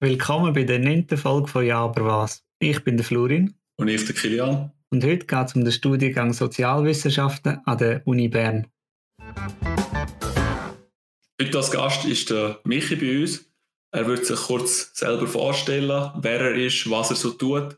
Willkommen bei der neunten Folge von Ja, aber was? Ich bin der Florin. Und ich der Kilian. Und heute geht es um den Studiengang Sozialwissenschaften an der Uni Bern. Heute als Gast ist der Michi bei uns. Er wird sich kurz selber vorstellen, wer er ist, was er so tut,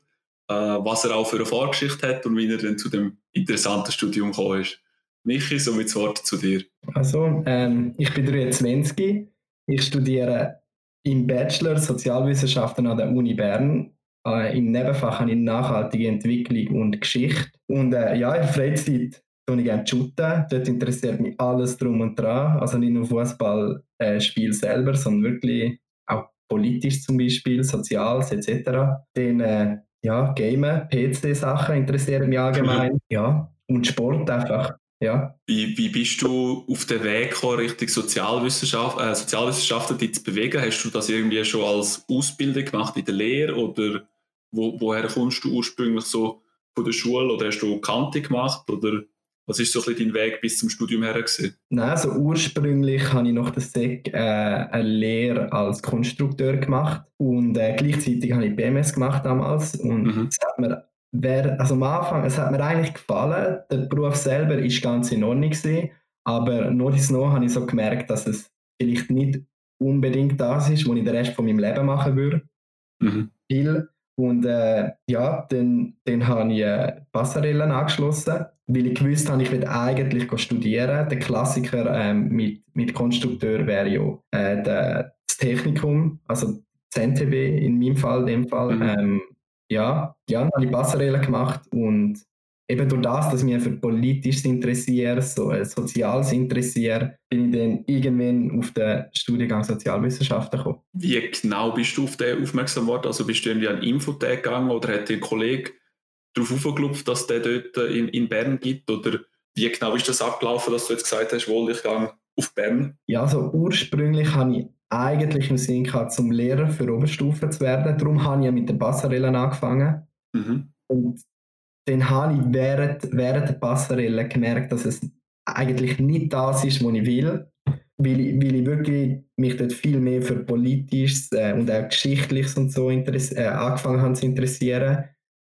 äh, was er auch für eine Vorgeschichte hat und wie er dann zu dem interessanten Studium gekommen ist. Michi, somit das Wort zu dir. Also, ähm, ich bin 23. Ich studiere im Bachelor Sozialwissenschaften an der Uni Bern. Äh, Im Nebenfach habe ich nachhaltige Entwicklung und Geschichte. Und äh, ja, in der Freizeit tue ich gerne shooten. Dort interessiert mich alles drum und dran. Also nicht nur Fußballspiel äh, selber, sondern wirklich auch politisch zum Beispiel, Soziales etc. Dann äh, ja, Gamen, PC-Sachen interessieren mich allgemein. Ja, und Sport einfach. Ja. Wie, wie bist du auf den Weg gekommen, Richtung Sozialwissenschaft, äh, Sozialwissenschaften dich zu bewegen? Hast du das irgendwie schon als Ausbildung gemacht in der Lehre oder wo, woher kommst du ursprünglich so von der Schule oder hast du Kante gemacht oder was ist so ein bisschen dein Weg bis zum Studium her gewesen? Nein, also ursprünglich habe ich noch das SEC äh, eine Lehre als Konstrukteur gemacht und äh, gleichzeitig habe ich BMS gemacht damals und mhm. das hat mir Wer, also am Anfang, es hat mir eigentlich gefallen, der Beruf selber ist ganz in Ordnung gewesen, aber noch ins noch habe ich so gemerkt, dass es vielleicht nicht unbedingt das ist, was ich den Rest von meinem Leben machen würde. Mhm. Und äh, ja, dann, dann habe ich äh, Passarellen angeschlossen, weil ich gewusst habe, ich will eigentlich studieren. Der Klassiker ähm, mit, mit Konstrukteur wäre ja äh, der, das Technikum, also das NTW in meinem Fall, dem Fall. Mhm. Ähm, ja, ja, habe ich Passerelle gemacht und eben durch das, dass ich mich für politisches interessiere, so äh, soziales interessiere, bin ich dann irgendwann auf den Studiengang Sozialwissenschaften gekommen. Wie genau bist du auf den aufmerksam geworden? Also bist du irgendwie an Infotag gegangen oder hat ein Kollege darauf aufgeklopft, dass der dort in, in Bern gibt? Oder wie genau ist das abgelaufen, dass du jetzt gesagt hast, wohl ich gehe auf Bern? Ja, also ursprünglich habe ich eigentlich im Sinn gehabt, zum Lehrer für Oberstufe zu werden. Darum habe ich ja mit den Passarellen angefangen. Mhm. Und dann habe ich während, während der Passarelle gemerkt, dass es eigentlich nicht das ist, was ich will. Weil ich, weil ich wirklich mich dort viel mehr für Politisches äh, und auch Geschichtliches und so äh, angefangen habe zu interessieren.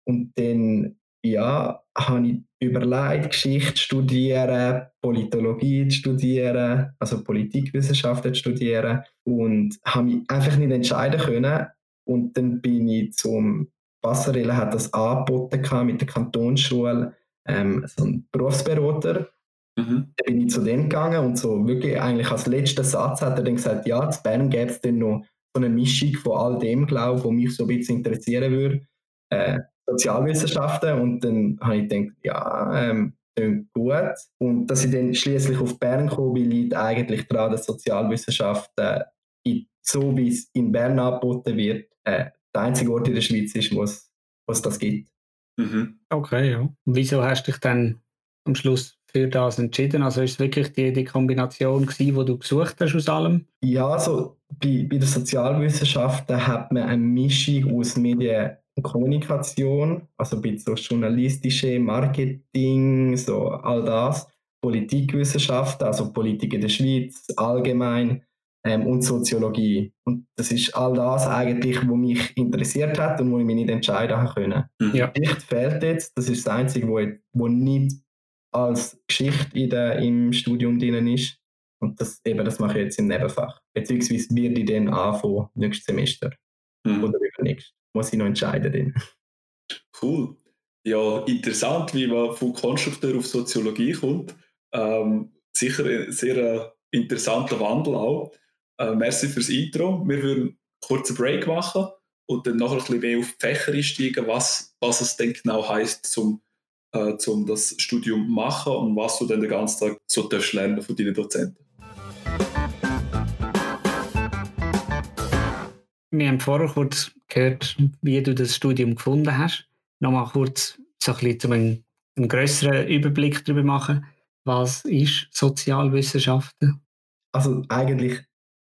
Und dann ja, habe ich überlegt, Geschichte studieren, Politologie zu studieren, also Politikwissenschaften zu studieren und habe mich einfach nicht entscheiden können. Und dann bin ich zum Passerelle hat das angeboten mit der Kantonsschule, ähm, so ein Berufsberater. Mhm. Dann bin ich zu dem gegangen und so wirklich eigentlich als letzten Satz hat er dann gesagt, ja, in Bern gäbe es dann noch so eine Mischung von all dem, glaube ich, was mich so ein bisschen interessieren würde. Äh, Sozialwissenschaften und dann habe ich gedacht, ja, ähm, gut. Und dass ich dann schließlich auf Bern komme, liegt eigentlich daran, dass Sozialwissenschaften in, so wie es in Bern angeboten wird, äh, der einzige Ort in der Schweiz ist, wo es, das gibt. Mhm. Okay, ja. Wieso hast du dich dann am Schluss für das entschieden? Also ist es wirklich die, die Kombination gewesen, die du gesucht hast aus allem? Ja, also bei, bei den Sozialwissenschaften hat man eine Mischung aus Medien Kommunikation, also ein bisschen so journalistische Marketing, so all das, Politikwissenschaften, also Politik in der Schweiz allgemein ähm, und Soziologie. Und das ist all das eigentlich, was mich interessiert hat und wo ich mich nicht entscheiden konnte. Mhm. Ja. Geschichte fehlt jetzt, das ist das Einzige, wo, ich, wo nicht als Geschichte in der, im Studium drin ist. Und das, eben, das mache ich jetzt im Nebenfach. Beziehungsweise werde ich dann anfangen, nächstes Semester. Mhm. Oder übernächstes muss ich noch entscheiden. Cool. Ja, interessant, wie man von Konstrukteur auf Soziologie kommt. Ähm, sicher ein sehr äh, interessanter Wandel auch. Äh, merci fürs Intro. Wir würden einen Break machen und dann noch ein bisschen mehr auf die Fächer einsteigen, was, was es denn genau heisst, zum, äh, zum das Studium machen und was du dann den ganzen Tag so lernen von deinen Dozenten. Wir haben vorher kurz gehört, wie du das Studium gefunden hast. Nochmal kurz so ein bisschen, um einen, einen größeren Überblick darüber machen. Was ist Sozialwissenschaften? Also eigentlich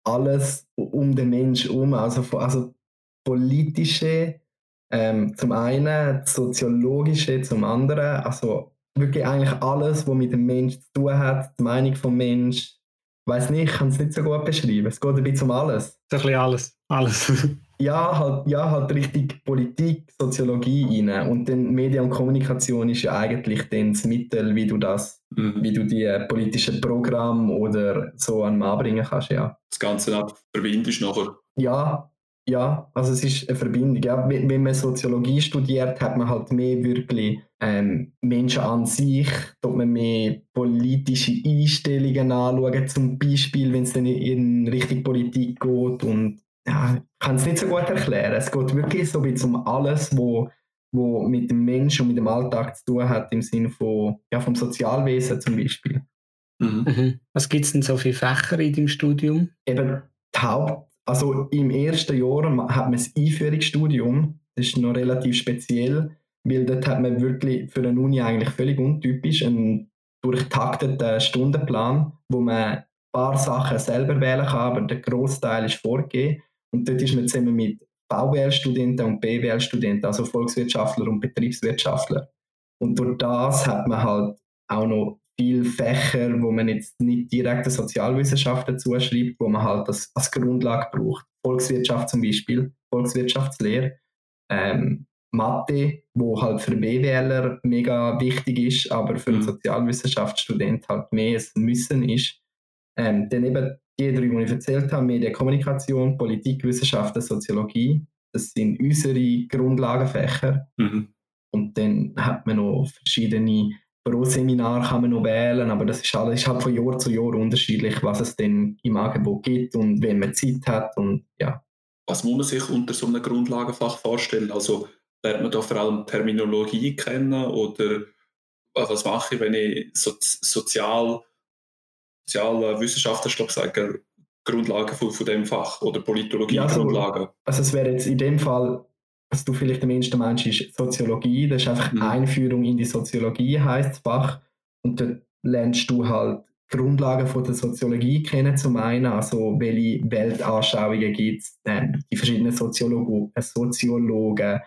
alles um den Menschen herum, also, also politische ähm, zum einen, soziologische zum anderen, also wirklich eigentlich alles, was mit dem Menschen zu tun hat, die Meinung vom Mensch, weiß nicht, ich kann es nicht so gut beschreiben. Es geht ein bisschen um alles. So ein bisschen alles. Alles. Ja, halt, ja, halt richtig Politik, Soziologie rein. Und dann Medien und Kommunikation ist ja eigentlich dann das Mittel, wie du das, mhm. wie du die politischen Programme oder so an Mann bringen kannst, ja. Das Ganze verbindest nachher. Ja, ja, also es ist eine Verbindung. Ja. Wenn man Soziologie studiert, hat man halt mehr wirklich ähm, Menschen an sich, dort man mehr politische Einstellungen anschauen, zum Beispiel, wenn es dann in Richtung Politik geht und ja, ich kann es nicht so gut erklären. Es geht wirklich so ein um alles, wo, wo mit dem Menschen und mit dem Alltag zu tun hat, im Sinne von, ja, vom Sozialwesen zum Beispiel. Mhm. mhm. Was gibt es denn so viele Fächer in deinem Studium? Eben die Haupt, also im ersten Jahr hat man das Einführungsstudium, das ist noch relativ speziell, weil dort hat man wirklich für eine Uni eigentlich völlig untypisch einen durchtakteten Stundenplan, wo man ein paar Sachen selber wählen kann, aber der Großteil ist vorgegeben. Und dort ist man zusammen mit VWL-Studenten und BWL-Studenten, also Volkswirtschaftler und Betriebswirtschaftler. Und durch das hat man halt auch noch viele Fächer, wo man jetzt nicht direkte Sozialwissenschaften zuschreibt, wo man halt das als Grundlage braucht. Volkswirtschaft zum Beispiel, Volkswirtschaftslehre, ähm, Mathe, wo halt für BWLer mega wichtig ist, aber für einen mhm. Sozialwissenschaftsstudent halt mehr ein Müssen ist. Ähm, dann eben die drei, die ich erzählt habe, Medienkommunikation, Politikwissenschaften, Soziologie, das sind unsere Grundlagenfächer. Mhm. Und dann hat man noch verschiedene pro Seminar kann man noch wählen, aber das ist alles ist halt von Jahr zu Jahr unterschiedlich, was es denn im Angebot gibt und wenn man Zeit hat und ja. Was muss man sich unter so einem Grundlagenfach vorstellen? Also lernt man da vor allem Terminologie kennen oder was mache ich, wenn ich so, sozial, Sozialwissenschaften, ich glaube, sagen, Grundlagen von, von dem Fach oder Politologie-Grundlagen? Ja, also, also es wäre jetzt in dem Fall was du vielleicht am ehesten meinst, ist Soziologie. Das ist einfach mhm. Einführung in die Soziologie, heißt das Fach. Und dort lernst du halt Grundlagen von der Soziologie kennen, zum einen, also welche Weltanschauungen gibt es, die verschiedenen Soziologen, äh, Soziologen.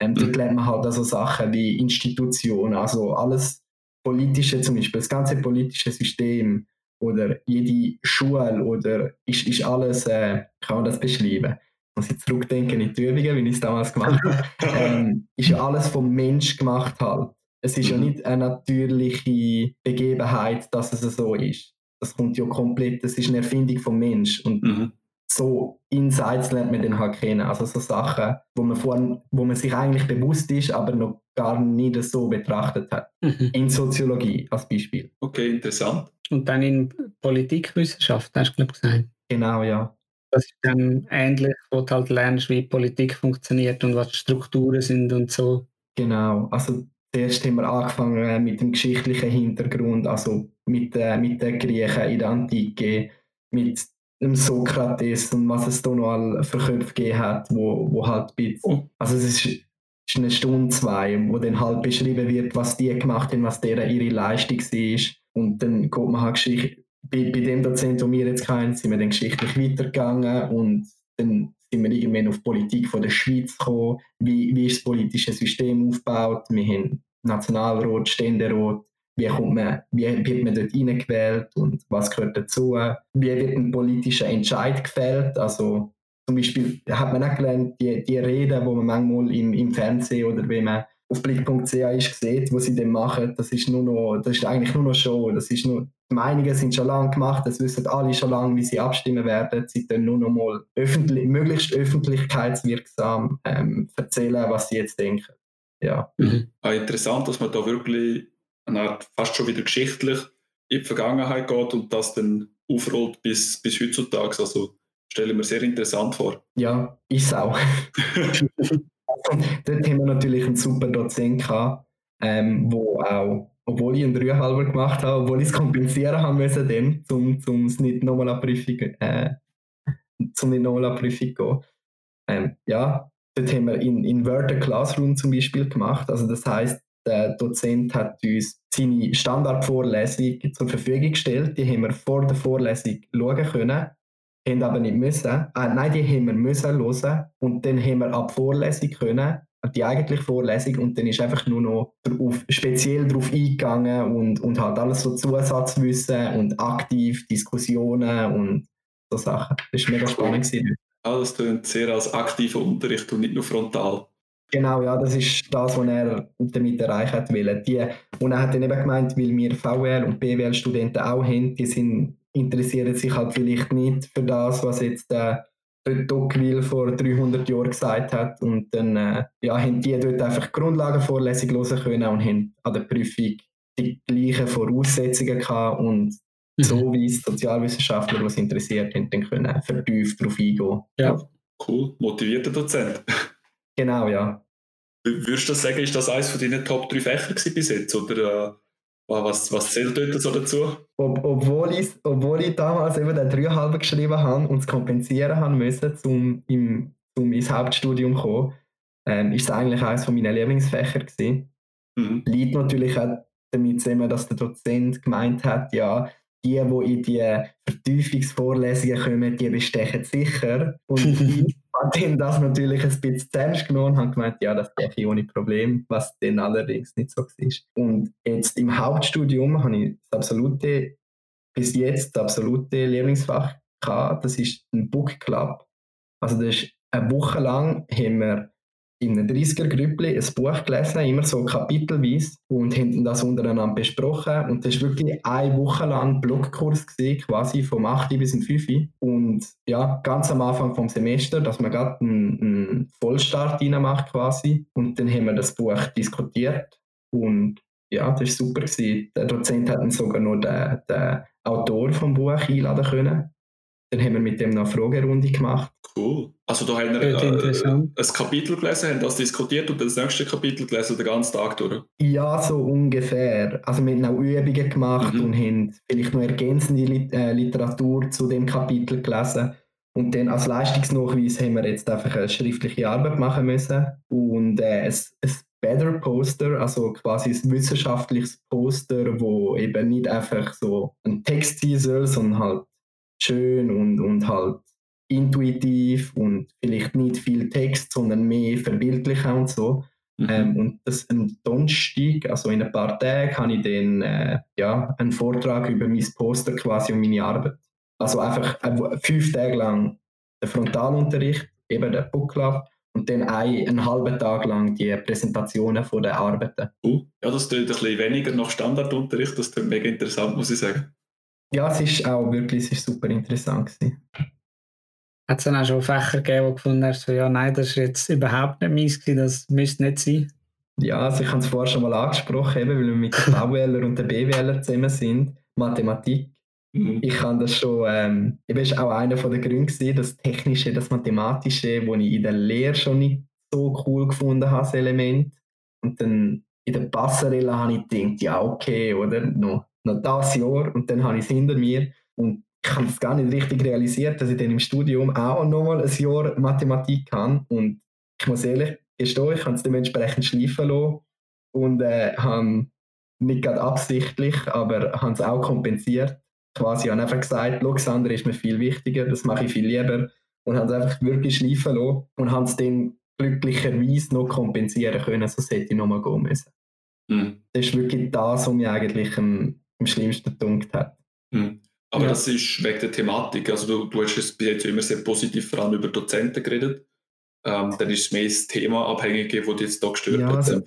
Ähm, dort mhm. lernt man halt also Sachen wie Institutionen, also alles Politische zum Beispiel, das ganze politische System oder jede Schule oder ist, ist alles, äh, kann man das beschreiben muss ich zurückdenken in die Übungen, wie ich es damals gemacht habe, ähm, ist ja alles vom Mensch gemacht halt. Es ist mhm. ja nicht eine natürliche Begebenheit, dass es so ist. Das kommt ja komplett, das ist eine Erfindung vom Mensch und mhm. So Insights lernt man dann halt kennen, also so Sachen, wo man, vorhin, wo man sich eigentlich bewusst ist, aber noch gar nicht so betrachtet hat. Mhm. In Soziologie als Beispiel. Okay, interessant. Und dann in Politikwissenschaft, hast du glaube gesagt. Genau, ja. Das ist dann ähnlich, wo du halt lernst, wie Politik funktioniert und was die Strukturen sind und so. Genau, also zuerst haben wir angefangen äh, mit dem geschichtlichen Hintergrund, also mit, äh, mit den Griechen in der Antike, mit dem Sokrates und was es da noch all für Köpfe gegeben hat, wo, wo halt bisschen, oh. also es ist, ist eine Stunde, zwei, wo dann halt beschrieben wird, was die gemacht haben, was deren ihre Leistung war und dann geht man halt Geschichte bei, bei dem Dozent, den wir jetzt kennen, sind wir dann geschichtlich weitergegangen und dann sind wir irgendwann auf die Politik von der Schweiz gekommen. Wie, wie ist das politische System aufgebaut? Wir haben Nationalrat, Ständerat. Wie, kommt man, wie wird man dort reingewählt und was gehört dazu? Wie wird ein politischer Entscheid gefällt? Also zum Beispiel hat man auch gelernt, die, die Reden, die man manchmal im, im Fernsehen oder wenn man auf blick.ch ist gesehen, was sie dann machen, das ist nur noch, das ist eigentlich nur noch Show. Das ist nur, die Meinungen sind schon lange gemacht, das wissen alle schon lange, wie sie abstimmen werden. Sie können nur noch mal öffentlich, möglichst öffentlichkeitswirksam ähm, erzählen, was sie jetzt denken. Ja. Mhm. Ah, interessant, dass man da wirklich eine Art fast schon wieder geschichtlich in die Vergangenheit geht und das dann aufrollt bis, bis heutzutage. Also stelle ich mir sehr interessant vor. Ja, ist auch. Dort haben wir natürlich einen super Dozent gehabt, ähm, wo auch, obwohl ich einen Dreieinhalber gemacht habe, obwohl ich es kompensieren haben müssen, dann, um, um es nicht nochmal an Prüfung, äh, zum nicht nochmal an Prüfung gehen. Ähm, ja, dort haben wir in Inverted Classroom zum Beispiel gemacht. Also das heißt, der Dozent hat uns seine Standardvorlesung zur Verfügung gestellt. Die haben wir vor der Vorlesung schauen können haben aber nicht müssen. Äh, nein, die haben wir müssen hören und dann haben wir ab Vorlesung können, die eigentliche Vorlesung und dann ist einfach nur noch drauf, speziell darauf eingegangen und, und halt alles so Zusatzwissen und aktiv Diskussionen und so Sachen. Das war mega spannend. Gewesen. Ah, das klingt sehr als aktiver Unterricht und nicht nur frontal. Genau, ja, das ist das, was er damit erreichen will. Die, und er hat dann eben gemeint, weil wir VWL und BWL-Studenten auch haben, die sind, interessieren sich halt vielleicht nicht für das, was jetzt der, der Tocqueville vor 300 Jahren gesagt hat. Und dann äh, ja, haben die dort einfach Grundlagenvorlesung hören können und haben an der Prüfung die gleichen Voraussetzungen gehabt und mhm. so wie es Sozialwissenschaftler, was interessiert haben, dann können vertieft darauf eingehen. Ja, cool. Motivierter Dozent. Genau, ja. Würdest du sagen, ist das eines von deinen Top 3 Fächer bis jetzt? Oder äh, was, was zählt dort so dazu? Ob, obwohl, ich, obwohl ich damals eben den 3,5 geschrieben habe und es kompensieren haben müssen, um, im, um ins Hauptstudium zu kommen, ähm, ist es eigentlich eines meiner Lieblingsfächer gewesen. Mhm. Liegt natürlich auch damit zusammen, dass der Dozent gemeint hat, ja, die, die in die Vertiefungsvorlesungen kommen, die bestechen sicher. Und ich habe das natürlich ein bisschen ernst genommen und habe gemeint, ja, das geht ohne Problem, was dann allerdings nicht so war. Und jetzt im Hauptstudium habe ich das absolute, bis jetzt das absolute Lieblingsfach gehabt, das ist ein Book Club. Also das ist eine Woche lang haben wir in einem 30er-Grüppli ein Buch gelesen, immer so kapitelweise, und haben das untereinander besprochen. Und das war wirklich eine Woche lang Blogkurs, gewesen, quasi vom 8. bis zum 5. Und ja, ganz am Anfang vom Semester, dass man gerade einen, einen Vollstart macht quasi. Und dann haben wir das Buch diskutiert. Und ja, das war super. Gewesen. Der Dozent hat dann sogar noch den, den Autor vom Buch einladen können. Dann haben wir mit dem noch eine Fragerunde gemacht. Cool. Also da haben wir äh, ein Kapitel gelesen, haben das diskutiert und das nächste Kapitel gelesen den ganzen Tag durch? Ja, so ungefähr. Also wir haben auch Übungen gemacht mhm. und haben vielleicht noch ergänzende äh, Literatur zu dem Kapitel gelesen. Und dann als Leistungsnachweis haben wir jetzt einfach eine schriftliche Arbeit machen müssen und äh, ein, ein Better Poster, also quasi ein wissenschaftliches Poster, wo eben nicht einfach so ein Text sein soll, sondern halt schön und, und halt intuitiv und vielleicht nicht viel Text, sondern mehr verbildlicher und so. Mhm. Ähm, und das am Donnerstag, also in ein paar Tagen, habe ich dann äh, ja, einen Vortrag über mein Poster quasi und meine Arbeit. Also einfach äh, fünf Tage lang der Frontalunterricht, eben der Book Club, und dann ein, einen halben Tag lang die Präsentationen von den Arbeiten. Uh, ja, das klingt ein bisschen weniger nach Standardunterricht, das klingt mega interessant, muss ich sagen. Ja, es ist auch wirklich es ist super interessant. Hat es dann auch schon Fächer gegeben, wo gefunden hast, so, ja, nein, das ist jetzt überhaupt nicht meins, das müsste nicht sein? Ja, also ich habe es vorher schon mal angesprochen, eben, weil wir mit den VWLer und den BWLer zusammen sind, Mathematik. Mhm. Ich kann das schon, ähm, eben ist auch einer der Gründe gewesen, das Technische, das Mathematische, wo ich in der Lehre schon nicht so cool gefunden habe, das Element. Und dann in der Passerelle habe ich gedacht, ja, okay, oder? Noch noch das Jahr und dann habe ich es hinter mir und ich habe es gar nicht richtig realisiert, dass ich dann im Studium auch nochmal ein Jahr Mathematik kann und ich muss ehrlich gestehen, ich habe es dementsprechend schleifen lassen und äh, habe nicht gerade absichtlich, aber habe es auch kompensiert. Quasi habe einfach gesagt, Luxander ist mir viel wichtiger, das mache ich viel lieber und habe es einfach wirklich schleifen lassen und habe es dann glücklicherweise noch kompensieren können, sonst hätte ich nochmal gehen müssen. Mhm. Das ist wirklich das, was mich eigentlich am am schlimmsten gedunkt hat. Mhm. Aber ja. das ist wegen der Thematik. Also du, du hast es bis jetzt immer sehr positiv vor allem über Dozenten geredet. Ähm, dann ist es mehr das Thema abhängige, das dich jetzt hier gestört ja, hat. Also,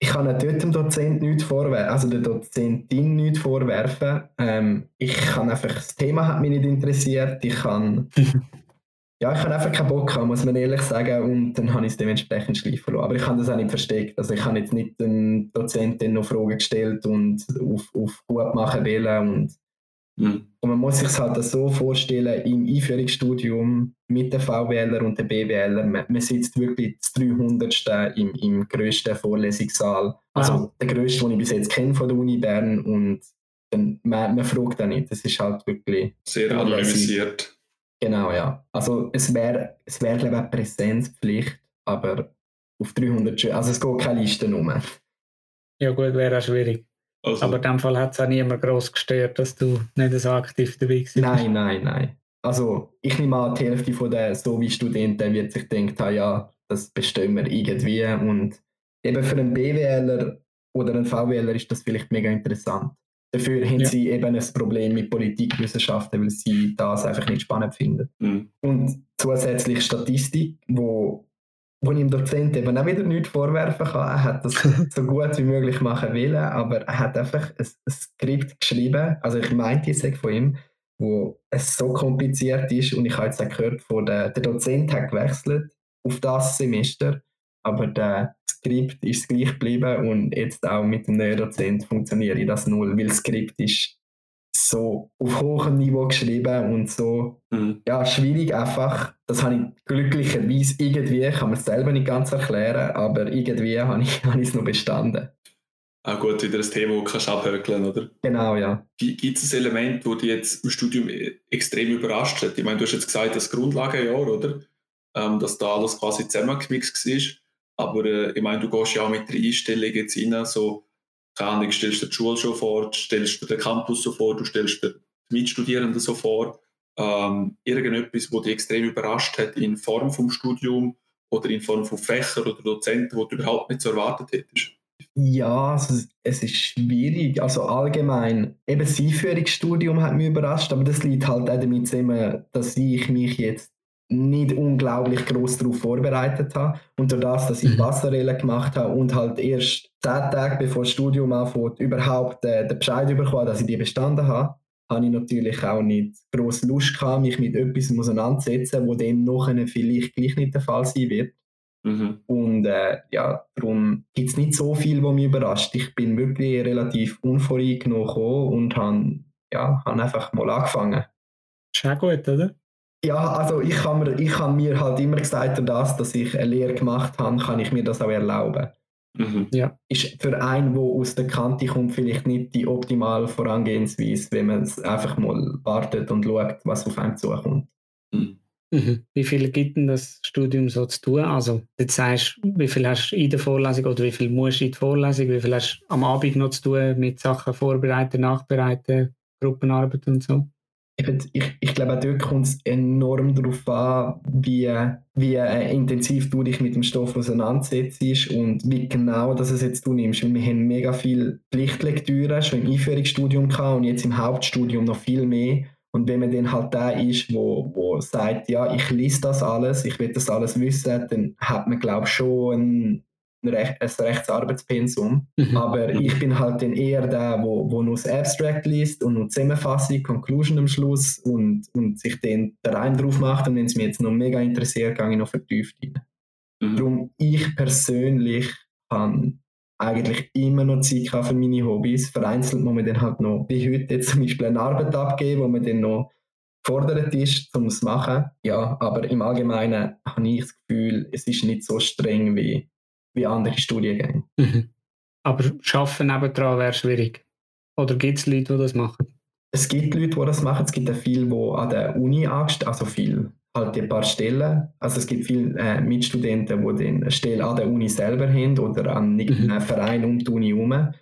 ich kann dort dem Dozent nichts vorwerfen, also der Dozentin nichts vorwerfen. Ähm, ich kann einfach, das Thema hat mich nicht interessiert. Ich kann ja, ich habe einfach keinen Bock gehabt, muss man ehrlich sagen, und dann habe ich es dementsprechend schleifen lassen. Aber ich habe das auch nicht versteckt. Also ich habe jetzt nicht den Dozenten noch Fragen gestellt und auf, auf gut machen wollen. Und, mhm. und man muss sich es halt so vorstellen, im Einführungsstudium mit den VWLer und den BWLer, man, man sitzt wirklich das 300. im, im grössten Vorlesungssaal. Also wow. der grösste, den ich bis jetzt kenne von der Uni Bern und dann, man, man fragt auch nicht. Das ist halt wirklich... Sehr anonymisiert. Genau, ja. Also es wäre, es wär, glaube ich, eine Präsenzpflicht, aber auf 300 Schüler, also es geht keine Liste um. Ja gut, wäre auch schwierig. Also. Aber in dem Fall hat es auch niemand groß gestört, dass du nicht so aktiv dabei bist. Nein, nein, nein. Also ich nehme an, die Hälfte von den so wie Studenten wird sich denken, ja, das bestimmen wir irgendwie und eben für einen BWLer oder einen VWLer ist das vielleicht mega interessant. Dafür haben ja. sie eben ein Problem mit Politikwissenschaften, weil sie das einfach nicht spannend finden. Mhm. Und zusätzlich Statistik, wo, wo ich dem Dozent eben auch wieder nichts vorwerfen kann. Er hat das so gut wie möglich machen wollen, aber er hat einfach ein, ein Skript geschrieben, also ich meinte es von ihm, wo es so kompliziert ist und ich habe jetzt auch gehört, von der, der Dozent hat gewechselt auf das Semester aber der Skript ist gleich geblieben und jetzt auch mit dem neuen Dozent funktioniert das null, weil das Skript ist so auf hohem Niveau geschrieben und so mhm. ja, schwierig einfach. Das habe ich glücklicherweise irgendwie, kann mir es selber nicht ganz erklären, aber irgendwie habe ich, habe ich es noch bestanden. Auch gut, wieder ein Thema, das kannst du abhökeln, oder? Genau, ja. Gibt es ein Element, das dich jetzt im Studium extrem überrascht hat? Ich meine, du hast jetzt gesagt, das Grundlagenjahr, oder? Ähm, dass da alles quasi zusammengemixt war. Aber äh, ich meine, du gehst ja auch mit der Einstellung jetzt rein, so, keine Ahnung, stellst dir die Schule schon vor, stellst dir den Campus so vor, du stellst dir die Mitstudierenden so vor. Ähm, irgendetwas, was dich extrem überrascht hat in Form vom Studium oder in Form von Fächern oder Dozenten, die du überhaupt nicht so erwartet hättest? Ja, also es ist schwierig. Also allgemein, eben das Einführungsstudium hat mich überrascht, aber das liegt halt auch damit zusammen, dass ich mich jetzt nicht unglaublich groß darauf vorbereitet habe. Und durch das, dass ich Passerelle mhm. gemacht habe und halt erst zehn Tage bevor das Studium anfängt, überhaupt äh, den Bescheid bekommen, dass ich die bestanden habe, habe ich natürlich auch nicht groß Lust gehabt, mich mit etwas auseinanderzusetzen, wo dann nachher vielleicht gleich nicht der Fall sein wird. Mhm. Und äh, ja, darum gibt es nicht so viel, was mich überrascht. Ich bin wirklich relativ unvoreingenommen und habe ja, hab einfach mal angefangen. Ist auch gut, oder? Ja, also ich habe mir, ich hab mir halt immer gesagt, dass, dass ich eine Lehre gemacht habe, kann ich mir das auch erlauben. Mhm. Ja. Ist für einen, der aus der Kante kommt, vielleicht nicht die optimale Vorangehensweise, wenn man einfach mal wartet und schaut, was auf einem zukommt. Mhm. Mhm. Wie viel gibt denn das Studium so zu tun? Also, jetzt sagst wie viel hast du in der Vorlesung oder wie viel musst du in der Vorlesung, wie viel hast du am Abend noch zu tun mit Sachen vorbereiten, nachbereiten, Gruppenarbeit und so? Ich, ich glaube, auch dort kommt es enorm darauf an, wie, wie intensiv du dich mit dem Stoff auseinandersetzt und wie genau das es jetzt du nimmst. Wir haben mega viel Pflichtlektüre schon im Einführungsstudium gehabt und jetzt im Hauptstudium noch viel mehr. Und wenn man dann halt da ist, wo, wo sagt, ja, ich lese das alles, ich will das alles wissen, dann hat man, glaube ich, schon ein, ein, Rech ein Rechtsarbeitspensum. Mhm. Aber ich bin halt dann eher der, wo, wo nur das Abstract liest und nur Zusammenfassung, Conclusion am Schluss und, und sich dann der Reim drauf macht. Und wenn es mich jetzt noch mega interessiert, gehe ich noch vertieft rein. Mhm. Darum, ich persönlich habe eigentlich immer noch Zeit für meine Hobbys. Vereinzelt muss man dann halt noch, wie heute jetzt zum Beispiel eine Arbeit abgeben, wo man dann noch gefordert ist, um es zu machen. Ja, aber im Allgemeinen habe ich das Gefühl, es ist nicht so streng wie wie andere Studiengänge. Mhm. Aber Arbeiten nebendran wäre schwierig. Oder gibt es Leute, die das machen? Es gibt Leute, die das machen. Es gibt auch viele, die an der Uni angestellt also viele, halt ein paar Stellen. Also es gibt viele äh, Mitstudenten, die eine Stelle an der Uni selber haben oder an irgendeinem mhm. Verein um die Uni herum.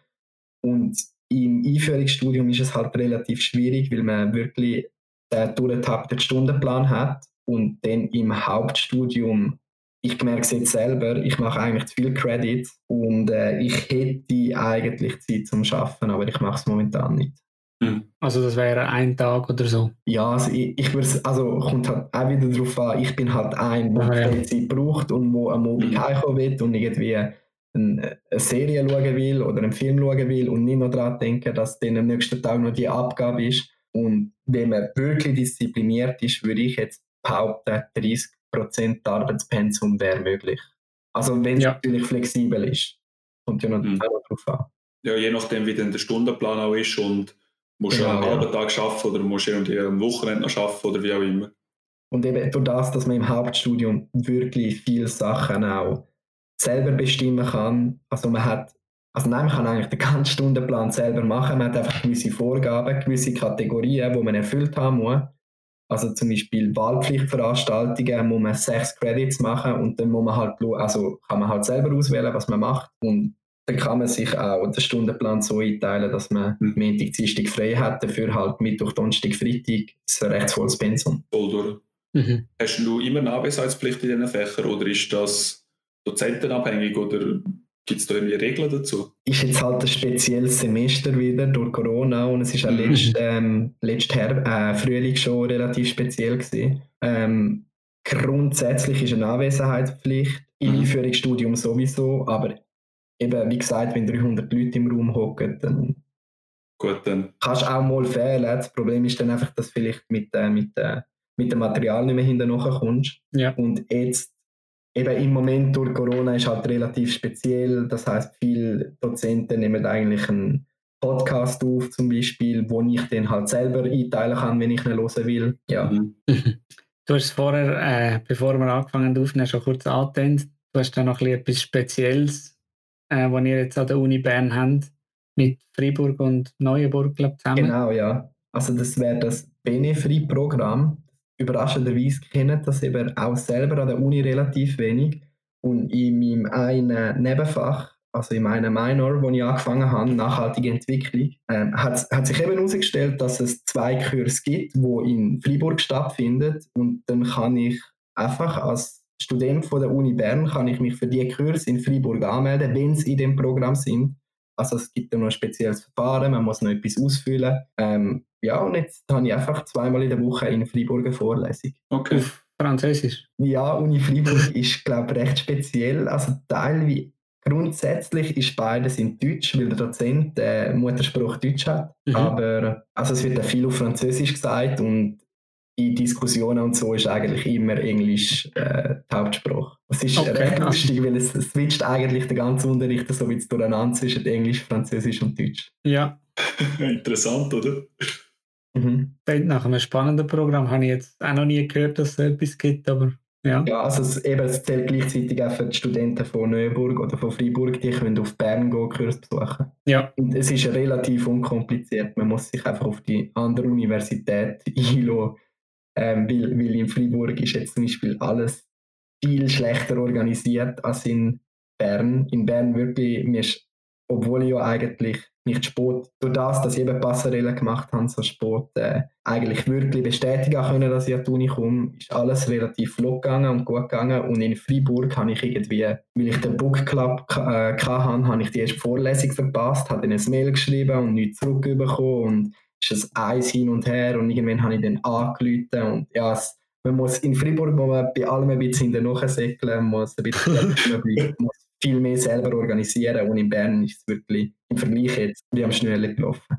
Und im Einführungsstudium ist es halt relativ schwierig, weil man wirklich den durchgetakteten Stundenplan hat und dann im Hauptstudium ich merke es jetzt selber, ich mache eigentlich zu viel Credit und äh, ich hätte eigentlich Zeit zum Arbeiten, aber ich mache es momentan nicht. Hm. Also das wäre ein Tag oder so? Ja, also ich, ich würde also kommt halt auch wieder darauf an, ich bin halt ein, der ah, ja. Zeit braucht und wo am Abend mhm. heimkommen will und irgendwie eine, eine Serie schauen will oder einen Film schauen will und nicht noch daran denken, dass dann am nächsten Tag noch die Abgabe ist. Und wenn man wirklich diszipliniert ist, würde ich jetzt behaupten, 30 Prozent Arbeitspensum wäre möglich. Also wenn es ja. natürlich flexibel ist. Kommt ja noch mhm. darauf an. Ja, je nachdem, wie dann der Stundenplan auch ist und musst du genau, einen halben ja. Tag arbeiten oder musst du irgendwie am Wochenende noch arbeiten oder wie auch immer. Und eben durch das, dass man im Hauptstudium wirklich viele Sachen auch selber bestimmen kann. Also man hat, also nein, man kann eigentlich den ganzen Stundenplan selber machen. Man hat einfach gewisse Vorgaben, gewisse Kategorien, die man erfüllt haben muss. Also zum Beispiel Wahlpflichtveranstaltungen muss man sechs Credits machen und dann muss man halt, also kann man halt selber auswählen, was man macht und dann kann man sich auch den Stundenplan so einteilen, dass man mhm. Montag, Dienstag frei hat, dafür halt Mittwoch, Donnerstag, Freitag ist ein recht volles Pensum. Voll durch. Mhm. Hast du immer eine Anwesenheitspflicht in diesen Fächern oder ist das dozentenabhängig oder Gibt es da irgendwie Regeln dazu? Ist jetzt halt ein spezielles Semester wieder durch Corona und es ist auch mhm. letzt, ähm, letzt Her äh, Frühling schon relativ speziell gewesen. Ähm, grundsätzlich ist eine Anwesenheitspflicht im mhm. Einführungsstudium sowieso, aber eben, wie gesagt, wenn 300 Leute im Raum hocken, dann, Gut, dann kannst du auch mal fehlen. Das Problem ist dann einfach, dass du vielleicht mit, äh, mit, äh, mit dem Material nicht mehr hinterher kommst. Ja. Und jetzt eben im Moment durch Corona ist halt relativ speziell. Das heißt, viele Dozenten nehmen eigentlich einen Podcast auf, zum Beispiel, wo ich den halt selber einteilen kann, wenn ich ihn hören will. Ja. Mhm. Du hast vorher, äh, bevor wir angefangen haben aufnehmen, schon kurz angetönt. Du hast da noch etwas Spezielles, äh, was ihr jetzt an der Uni Bern habt, mit Freiburg und Neuenburg, glaube ich, zusammen. Genau, ja. Also das wäre das Benefree-Programm überraschenderweise kennen das eben auch selber an der Uni relativ wenig. Und in meinem einen Nebenfach, also in meinem Minor, wo ich angefangen habe, nachhaltige Entwicklung, ähm, hat, hat sich eben herausgestellt, dass es zwei Kurse gibt, wo in Freiburg stattfindet. Und dann kann ich einfach als Student von der Uni Bern kann ich mich für die Kurse in Freiburg anmelden, wenn sie in dem Programm sind. Also es gibt noch ein spezielles Verfahren, man muss noch etwas ausfüllen. Ähm, ja, und jetzt habe ich einfach zweimal in der Woche in Freiburg eine Vorlesung. Okay. Auf Französisch? Ja, Uni Freiburg ist, glaube ich, recht speziell. Also teilweise, grundsätzlich ist beides in Deutsch, weil der Dozent äh, Mutterspruch Deutsch hat. Mhm. Aber also es wird ja viel auf Französisch gesagt und in Diskussionen und so ist eigentlich immer Englisch äh, die Hauptsprache. Es ist okay, recht lustig, weil es, es switcht eigentlich den ganzen Unterricht so wie durcheinander zwischen Englisch, Französisch und Deutsch. Ja. Interessant, oder? Mhm. Nach einem spannenden Programm habe ich jetzt auch noch nie gehört, dass es etwas gibt, aber ja. Ja, also es, eben, es zählt gleichzeitig auch für die Studenten von Neuenburg oder von Freiburg, die können auf Bern gehen, Kurs besuchen. Ja. Und es ist relativ unkompliziert. Man muss sich einfach auf die andere Universität einlassen ähm, weil, weil in Freiburg ist jetzt zum Beispiel alles viel schlechter organisiert als in Bern. In Bern wirklich, mir ist, obwohl ich ja eigentlich nicht Sport, durch das, dass ich eben Passerelle gemacht habe, so Sport, äh, eigentlich wirklich bestätigen können, dass ich an die Uni komme, ist alles relativ flott gegangen und gut gegangen. Und in Freiburg habe ich irgendwie, weil ich den Book Club äh, hatte, habe ich die erste Vorlesung verpasst, habe dann ein Mail geschrieben und nichts zurückbekommen und ist es eins hin und her und irgendwann habe ich dann angerufen und ja, es, man muss in Freiburg muss man bei allem ein bisschen hinterher säckeln, muss ein bisschen muss viel mehr selber organisieren und in Bern ist es wirklich im Vergleich jetzt wie am Schnürli gelaufen.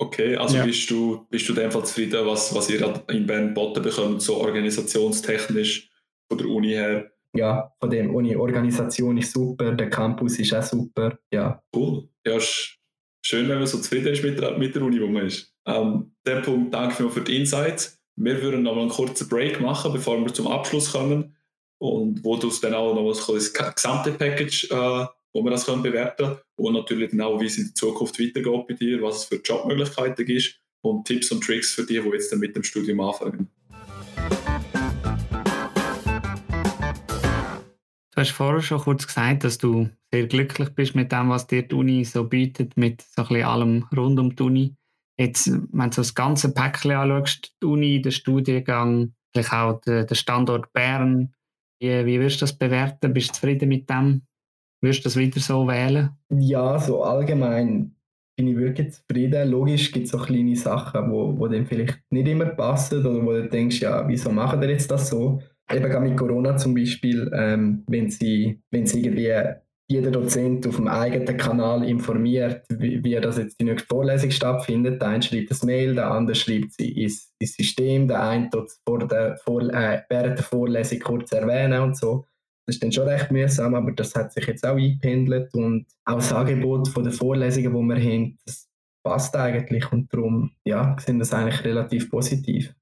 Okay, also ja. bist du bist du in zufrieden, was, was ihr in Bern geboten bekommt, so organisationstechnisch von der Uni her? Ja, von der Uni Organisation ist super, der Campus ist auch super, ja. Cool, ja, schön, wenn man so zufrieden ist mit der, mit der Uni, wo man ist. Ähm, dem Punkt danke ich für die Insights. Wir würden noch einen kurzen Break machen, bevor wir zum Abschluss kommen. Und wo du dann auch noch das gesamte Package, äh, wo wir das können bewerten. Und natürlich dann auch, wie es in der Zukunft weitergeht bei dir, was es für Jobmöglichkeiten gibt und Tipps und Tricks für die, die jetzt dann mit dem Studium anfangen. Du hast vorher schon kurz gesagt, dass du sehr glücklich bist mit dem, was dir die Uni so bietet, mit so ein bisschen allem rund um die Uni. Jetzt, wenn du das ganze Päckchen anschaust, die Uni, der Studiengang, vielleicht auch der Standort Bern, wie, wie wirst du das bewerten? Bist du zufrieden mit dem? Wirst du das wieder so wählen? Ja, so allgemein bin ich wirklich zufrieden. Logisch gibt es auch kleine Sachen, wo, wo dann vielleicht nicht immer passen oder wo du denkst, ja, wieso machen wir jetzt das so? eben gerade mit Corona zum Beispiel, ähm, wenn, sie, wenn sie irgendwie jeder Dozent auf dem eigenen Kanal informiert, wie, wie das jetzt die nächste Vorlesung stattfindet. Der eine schreibt das Mail, der andere schreibt sie ins, ins System, der eine tut vor der vor, äh, während der Vorlesung kurz erwähnen und so. Das ist dann schon recht mühsam, aber das hat sich jetzt auch eingependelt und auch das Angebot von den Vorlesungen, die wir haben, das passt eigentlich und darum ja, sind das eigentlich relativ positiv.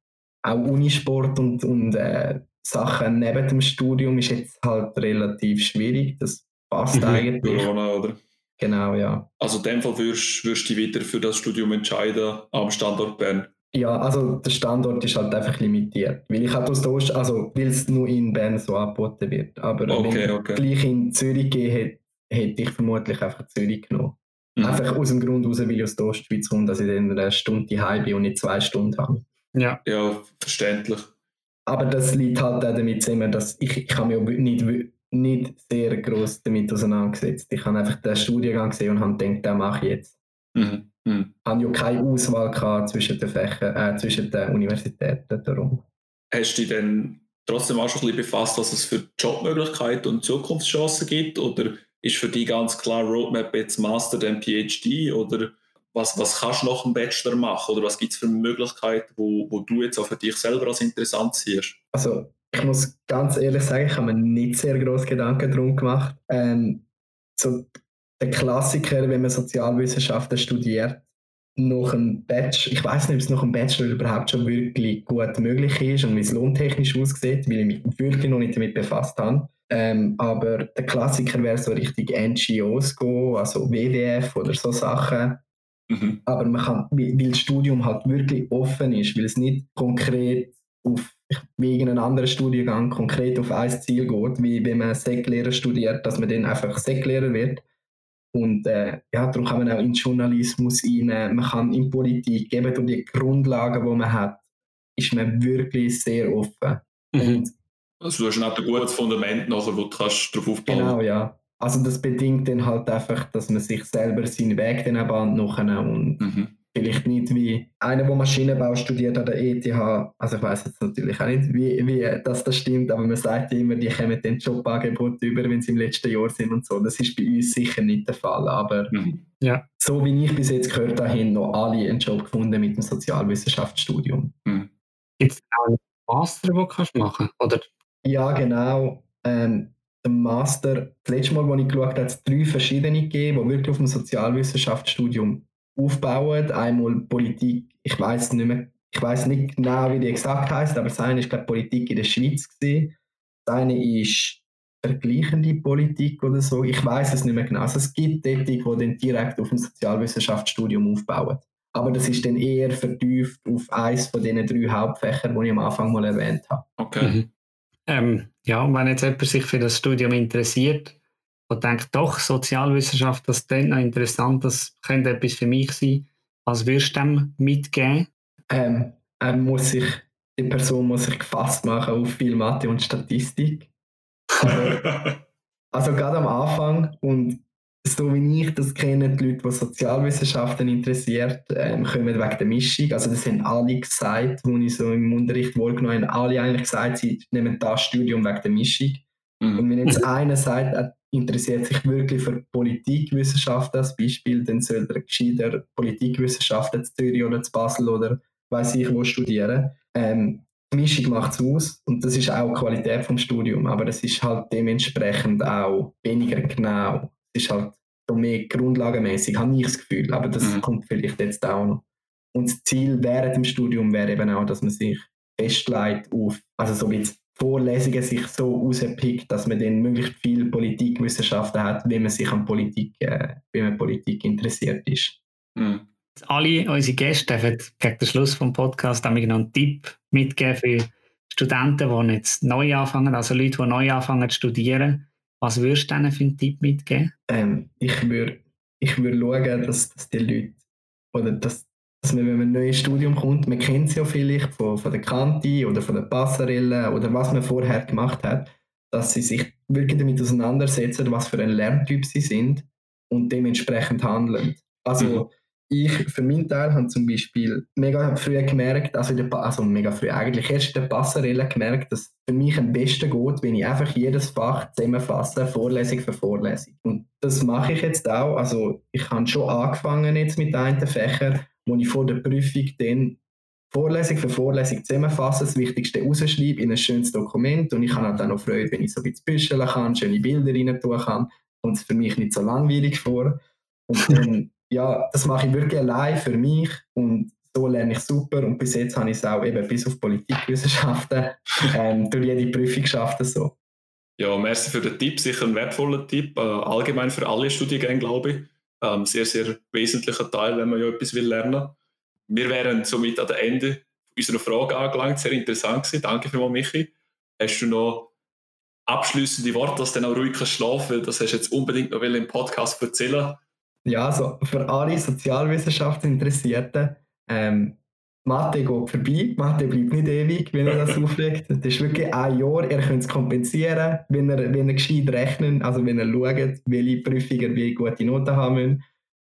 Auch Unisport und, und äh, Sachen neben dem Studium ist jetzt halt relativ schwierig. Das passt mhm, eigentlich. Corona, oder? Genau, ja. Also in dem Fall würdest, du dich wieder für das Studium entscheiden am Standort Bern? Ja, also der Standort ist halt einfach limitiert. Weil ich halt aus der Ost also weil es nur in Bern so angeboten wird. Aber okay, wenn okay. ich gleich in Zürich gehe, hätte, hätte ich vermutlich einfach Zürich genommen. Mhm. Einfach aus dem Grund heraus, weil ich aus der Ostschweiz komme, dass ich dann eine Stunde heim bin und nicht zwei Stunden habe. Ja, ja verständlich. Aber das liegt halt auch damit zusammen, dass ich, ich kann mich nicht nicht sehr groß damit auseinandergesetzt. Ich habe einfach den Studiengang gesehen und habe gedacht, den mache ich jetzt. Mhm. Mhm. Ich hatte ja keine Auswahl gehabt zwischen den Fächern, äh, zwischen den Universitäten darum. Hast du dich dann trotzdem auch schon ein bisschen befasst, was es für Jobmöglichkeiten und Zukunftschancen gibt? Oder ist für dich ganz klar Roadmap jetzt Master, dann PhD? Oder was, was kannst du nach dem Bachelor machen? Oder was gibt es für Möglichkeiten, wo, wo du jetzt auch für dich selber als interessant siehst? Also ich muss ganz ehrlich sagen, ich habe mir nicht sehr groß Gedanken darum gemacht. Ähm, so der Klassiker, wenn man Sozialwissenschaften studiert, noch ein Bachelor, ich weiß nicht, ob es noch ein Bachelor überhaupt schon wirklich gut möglich ist und wie es lohntechnisch aussieht, weil ich mich wirklich noch nicht damit befasst habe. Ähm, aber der Klassiker wäre so richtig NGOs gehen, also WWF oder so Sachen. Mhm. Aber man kann, weil das Studium halt wirklich offen ist, weil es nicht konkret auf wie irgendein anderer Studiengang konkret auf ein Ziel geht, wie wenn man Säcklehrer studiert, dass man dann einfach Säcklehrer wird. Und äh, ja, darum kann man auch in Journalismus rein, man kann in Politik, eben durch die Grundlagen, die man hat, ist man wirklich sehr offen. Mhm. Und, also du hast auch ein gutes Fundament nachher, wo du kannst darauf aufbauen Genau, ja. Also das bedingt dann halt einfach, dass man sich selber seinen Weg dann bahnt nachher und mhm vielleicht nicht wie einer, der Maschinenbau studiert an der ETH. Also ich weiß jetzt natürlich auch nicht, wie, wie das, das stimmt, aber man sagt immer, die kommen den Jobangebot über, wenn sie im letzten Jahr sind und so. Das ist bei uns sicher nicht der Fall. Aber mhm. ja. so wie ich bis jetzt gehört habe, haben noch alle einen Job gefunden mit dem Sozialwissenschaftsstudium. Mhm. Gibt es auch einen Master, den du machen kannst? Ja, genau. Ähm, der Master, das letzte Mal, als ich geschaut habe, hat es drei verschiedene gegeben, die wirklich auf dem Sozialwissenschaftsstudium aufbauen. Einmal Politik, ich weiß nicht mehr, ich weiß nicht genau, wie die exakt heißt, aber das eine ist glaube Politik in der Schweiz gewesen. Das eine ist vergleichende Politik oder so. Ich weiß es nicht mehr genau. Also es gibt dort, die dann direkt auf dem Sozialwissenschaftsstudium aufbauen. Aber das ist dann eher vertieft auf eines von diesen drei Hauptfächern, die ich am Anfang mal erwähnt habe. Okay. Mhm. Ähm, ja, wenn jetzt jemand sich für das Studium interessiert, und denkt, doch, Sozialwissenschaft, das ist noch interessant, das könnte etwas für mich sein. Was würdest du dem mitgeben? Ähm, er muss sich, die Person muss sich gefasst machen auf viel Mathe und Statistik. Also, also gerade am Anfang und so wie ich das kenne, die Leute, die Sozialwissenschaften interessiert, ähm, kommen wegen der Mischung. Also das haben alle gesagt, wo ich so im Unterricht wahrgenommen habe, alle eigentlich gesagt, sie nehmen das Studium wegen der Mischung. Mhm. Und wenn jetzt einer sagt, interessiert sich wirklich für Politikwissenschaften als Beispiel, dann soll er gescheiter Politikwissenschaften zu Zürich oder zu Basel oder weiß ich wo studieren. Ähm, die Mischung macht es aus und das ist auch die Qualität vom Studium, aber es ist halt dementsprechend auch weniger genau. Es ist halt so mehr grundlagenmäßig, habe ich das Gefühl, aber das mhm. kommt vielleicht jetzt auch noch. Und das Ziel während dem Studium wäre eben auch, dass man sich festlegt auf, also so wie Vorlesungen sich so rauspickt, dass man dann möglichst viel Politikwissenschaften hat, wenn man sich an Politik, äh, wenn man Politik interessiert ist. Mhm. Alle unsere Gäste dürfen gegen den Schluss des Podcasts noch einen Tipp mitgeben für Studenten, die jetzt neu anfangen, also Leute, die neu anfangen zu studieren. Was würdest du ihnen für einen Tipp mitgeben? Ähm, ich würde ich würd schauen, dass, dass die Leute oder dass, dass man, wenn man in ein neues Studium kommt, man kennt es ja vielleicht von, von der Kante oder von der Passarelle oder was man vorher gemacht hat, dass sie sich wirklich damit auseinandersetzen, was für ein Lerntyp sie sind und dementsprechend handeln. Also mhm. ich für meinen Teil habe zum Beispiel mega früh gemerkt, also, der, also mega früh eigentlich erst in der Passarelle gemerkt, dass für mich am besten geht, wenn ich einfach jedes Fach zusammenfasse, Vorlesung für Vorlesung. Und das mache ich jetzt auch. Also ich habe schon angefangen jetzt mit einem Fächer wo ich vor der Prüfung dann Vorlesung für Vorlesung zusammenfasse, das Wichtigste rausschreibe in ein schönes Dokument und ich habe halt auch Freude, wenn ich so ein bisschen büscheln kann, schöne Bilder rein tun kann, kommt es für mich nicht so langweilig vor. Und dann, ja, das mache ich wirklich allein für mich und so lerne ich super und bis jetzt habe ich es auch eben bis auf Politikwissenschaften ähm, durch jede Prüfung geschafft. So. Ja, merci für den Tipp, sicher ein wertvoller Tipp, äh, allgemein für alle Studiengänge, glaube ich ähm, sehr, sehr wesentlicher Teil, wenn man ja etwas will lernen Wir wären somit an der Ende unserer Frage angelangt. Sehr interessant gewesen. Danke vielmals, Michi. Hast du noch abschließende Worte, dass du dann auch ruhig schlafen Das hast du jetzt unbedingt noch im Podcast erzählen Ja, also für alle Sozialwissenschaften Interessierten, ähm, Mathe geht vorbei, Mathe bleibt nicht ewig, wenn er das auflegt. Das ist wirklich ein Jahr, er könnte es kompensieren, wenn er, wenn er gescheit rechnet, also wenn er schaut, welche Prüfungen wie gute Noten haben müssen.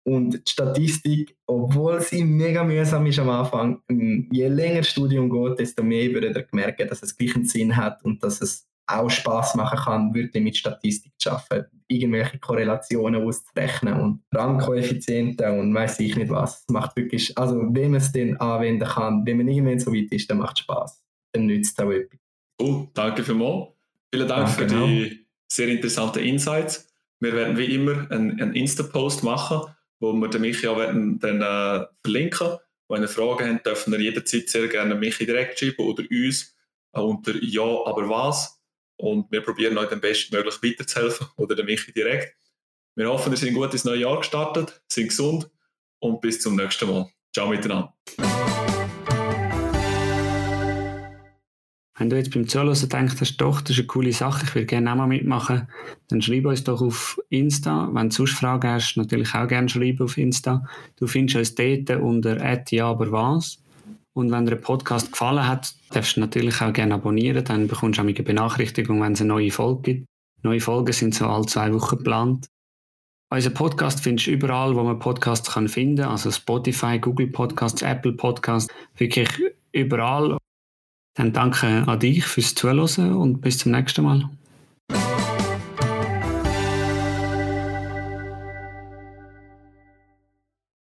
Und die Statistik, obwohl sie mega mühsam ist am Anfang, je länger das Studium geht, desto mehr würde er merken, dass es gleich einen Sinn hat und dass es auch Spaß machen kann, wirklich mit Statistik zu arbeiten, irgendwelche Korrelationen auszurechnen und Rangkoeffizienten und weiß ich nicht was. Macht wirklich, also wenn man es dann anwenden kann, wenn man irgendwann so weit ist, dann macht es Spaß. Dann nützt es auch etwas. Oh, danke vielmals. Vielen Dank ja, für genau. die sehr interessanten Insights. Wir werden wie immer einen, einen Insta-Post machen, wo wir den Michi auch werden dann äh, verlinken. Wenn ihr Fragen habt, dürfen ihr jederzeit sehr gerne Michi direkt schreiben oder uns äh, unter Ja, aber was und wir probieren euch am bestmöglich weiterzuhelfen oder dem Michi direkt. Wir hoffen, ihr seid gut ins neue Jahr gestartet, sind gesund und bis zum nächsten Mal. Ciao miteinander. Wenn du jetzt beim Zuhören denkst, hast, doch, das ist eine coole Sache, ich würde gerne auch mal mitmachen, dann schreib uns doch auf Insta. Wenn du sonst Fragen hast, natürlich auch gerne schreiben auf Insta. Du findest uns dort unter ja, was. Und wenn dir der Podcast gefallen hat, darfst du natürlich auch gerne abonnieren. Dann bekommst du auch eine Benachrichtigung, wenn es eine neue Folge gibt. Neue Folgen sind so alle zwei Wochen geplant. Unser Podcast findest du überall, wo man Podcasts kann finden kann. Also Spotify, Google Podcasts, Apple Podcasts, wirklich überall. Dann danke an dich fürs Zuhören und bis zum nächsten Mal.